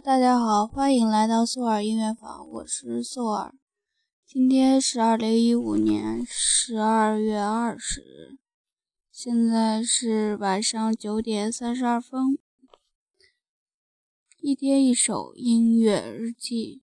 大家好，欢迎来到素尔音乐坊，我是素尔。今天是二零一五年十二月二十日，现在是晚上九点三十二分。一天一首音乐日记。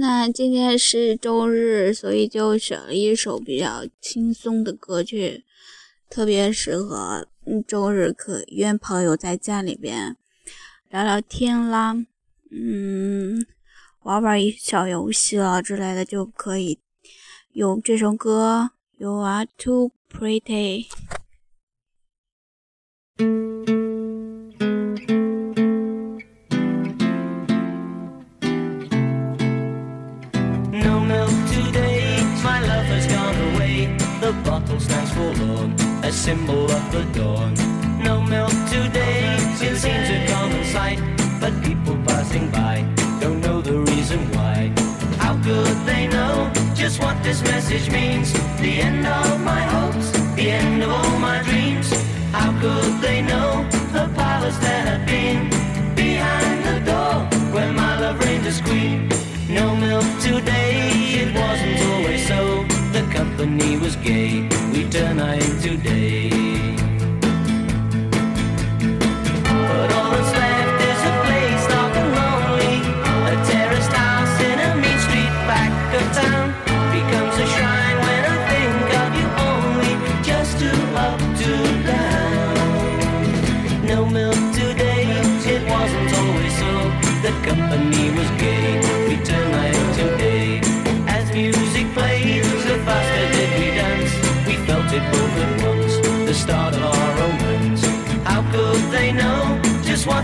那今天是周日，所以就选了一首比较轻松的歌曲，特别适合周日可约朋友在家里边聊聊天啦，嗯，玩玩小游戏啊之类的，就可以用这首歌《You Are Too Pretty》。A symbol of the dawn. No milk today, it seems a common sight, but people passing by don't know the reason why. How could they know just what this message means? The end of my hopes, the end of all my dreams. How could they know the powers that have been behind the door where my love reigned as queen?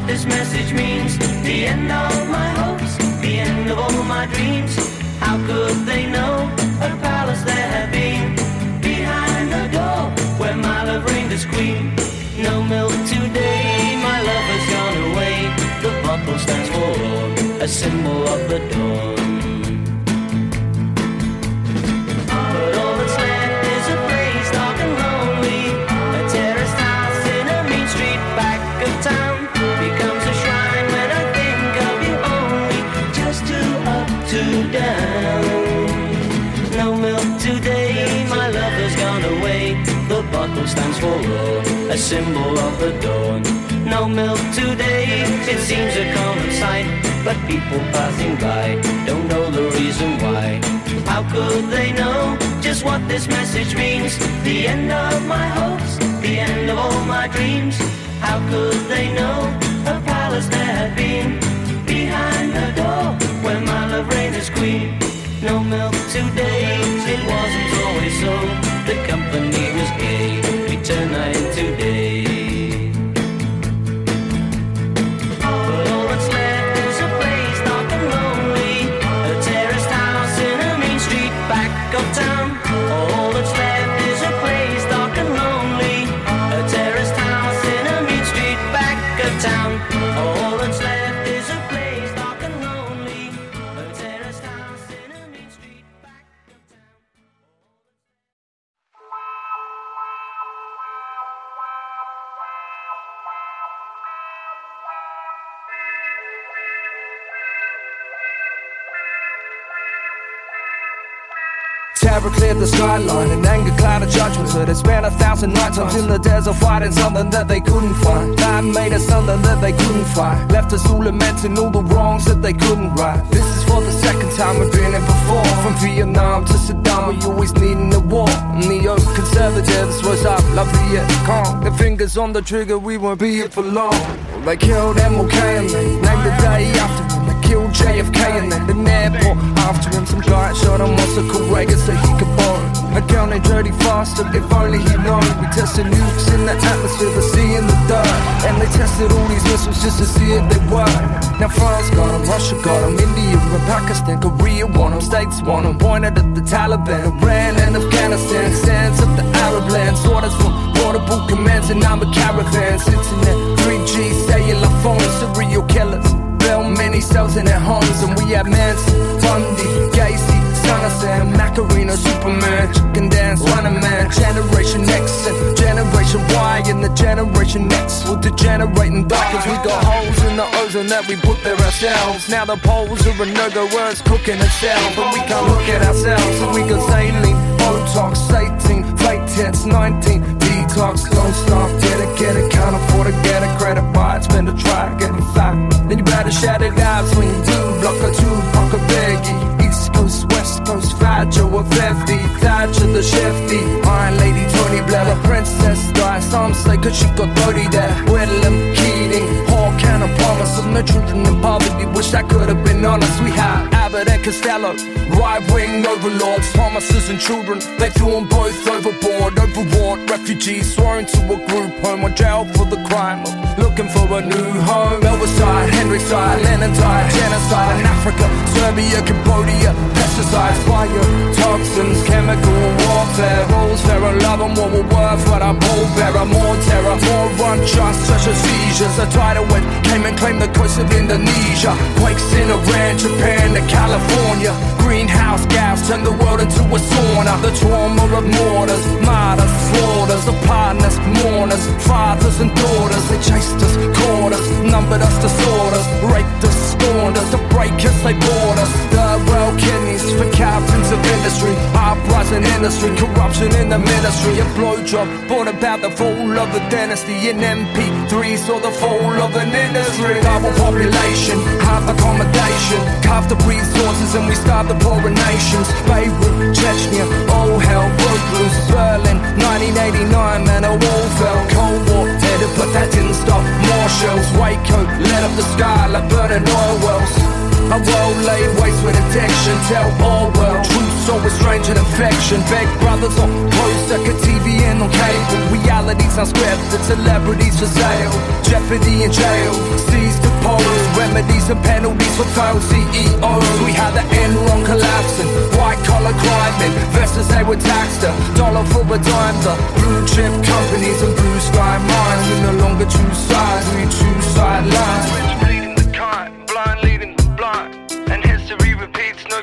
This message means? The end of my hopes, the end of all my dreams. How could they know a palace there had been? Behind the door where my love reigned as queen. No milk today, my love has gone away. The bottle stands for a symbol of the dawn. Today, my love has gone away. The bottle stands for all, a symbol of the dawn. No milk today, it seems a common sight. But people passing by don't know the reason why. How could they know just what this message means? The end of my hopes, the end of all my dreams. How could they know Terror cleared the skyline and anger clouded judgment. So they spent a thousand nights in the desert fighting something that they couldn't find. That made us something that they couldn't find. Left us all lamenting all the wrongs that they couldn't right. This is for the second time we've been in before. From Vietnam to Saddam, we always needing a war. Neo conservatives was up, love Viet Cong. The fingers on the trigger, we won't be here for long. They killed MLK and they named the day after him. They killed JFK and then the airport after him. Some guy shot him to call Reagan so he could borrow. A gun and dirty faster, if only he'd known. We tested nukes in the atmosphere, the sea in the dirt. And they tested all these missiles just to see if they work. Now France got them, Russia got them, India and Pakistan, Korea want them, States want them. Pointed at the Taliban, Iran and Afghanistan. Sands up the Arab lands, orders from portable commands and I'm a caravan. Internet, 3G, cellular phones, serial killers. Many cells in their homes and we had Manson, Bundy, Gacy, Son of Sam, Macarena, Superman, Chicken Dance, Running Man, Generation X and Generation Y and the Generation X will degenerate and die cause we got holes in the ozone that we put there ourselves. Now the poles are a no-go it's cooking itself but we can't look at ourselves and we got saline, Botox, 18, fake tits, 19, detox, don't stop, get it, get it, can't afford to get a credit. It, spend a try, get fat. Then you better shout it out, swing two, block a two, block a biggie, East Coast, West Coast, Fat Joe or 50, Thatcher the shifty, Iron Lady, Tony Blair, princess. Die, some say cause she got dirty there, Willem of no children in poverty, wish I could have been honest, we had Abbott and Costello, right-wing overlords, promises and children, they threw them both overboard, overwrought refugees, sworn to a group home, or jail for the crime looking for a new home, Elvis died, Henry died, Lennon died, genocide in Africa, Serbia, Cambodia, pesticides, fire, toxins, chemical warfare, and what we're worth, but I'm all bearer, more terror, more such as seizures, a tidal wave came and claimed the coast of Indonesia, quakes in Iran, Japan to California, greenhouse gas turned the world into a sauna, the trauma of mortars, martyrs, slaughters, the partners, mourners, fathers and daughters, they chased us, caught us, numbered us, disorders, raped us, scorned us, to break us, they bought us, third world kidneys for captains of industry, uprising industry, corruption in the ministry, a blowjob brought about the fall of the dynasty, in MP3 saw the fall of an industry, global population, half accommodation, carved the resources and we starved the poorer nations, Beirut, Chechnya, all hell broke loose, Berlin, 1989, man, a wall fell, Cold War headed, but that didn't stop, more shells, Waco, lit up the sky like burning oil wells, a world laid waste with addiction, tell all world, it's stranger than fiction. Big brothers on post like a TV and on cable. Reality sounds scripted, celebrities for sale. Jeopardy in jail, seize the pose. Remedies and penalties for failed CEOs. We had the Enron collapsing, white collar crime investors they were taxed a dollar for a dime. The blue chip companies and blue sky mines. We no longer choose sides, we choose sidelines. bleeding the kind, blind leading the blind. And history repeats, no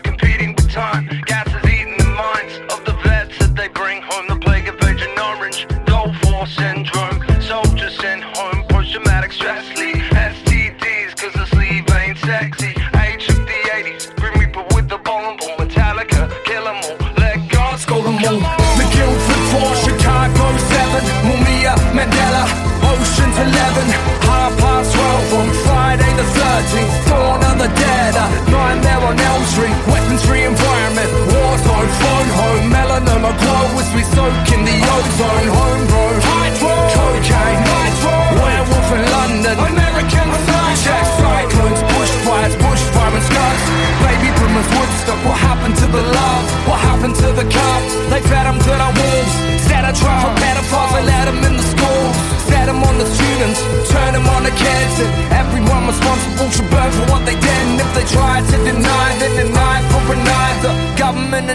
13th, Dawn of the Dead, a nightmare on Elm Street, weapons free environment, war zone, phone home, melanoma glow as we soak in the ozone, homegrown, hydro, cocaine, nitro, werewolf in London, American check cyclones, bushfires, bushfire and scars, baby boomers, Woodstock, what happened to the love?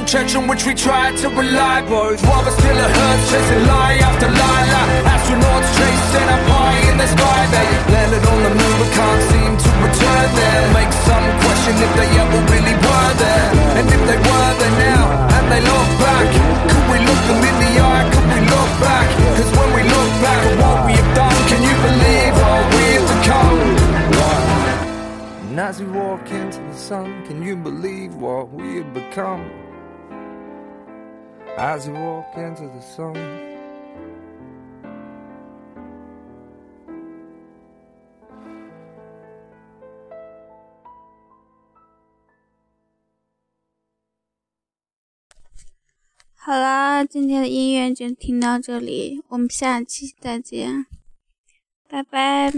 Church on which we tried to rely both. While we're still at hurt, chasing lie after lie. Like astronauts chasing a pie in the sky. They landed on the moon but can't seem to return there. Make some question if they ever really were there. And if they were there now, and they look back, could we look them in the eye? Could we look back? Cause when we look back at what we have done, can you believe what we have become? And as we walk into the sun, can you believe what we have become? As we walk into the sun. “好啦，今天的音乐就听到这里，我们下期再见，拜拜。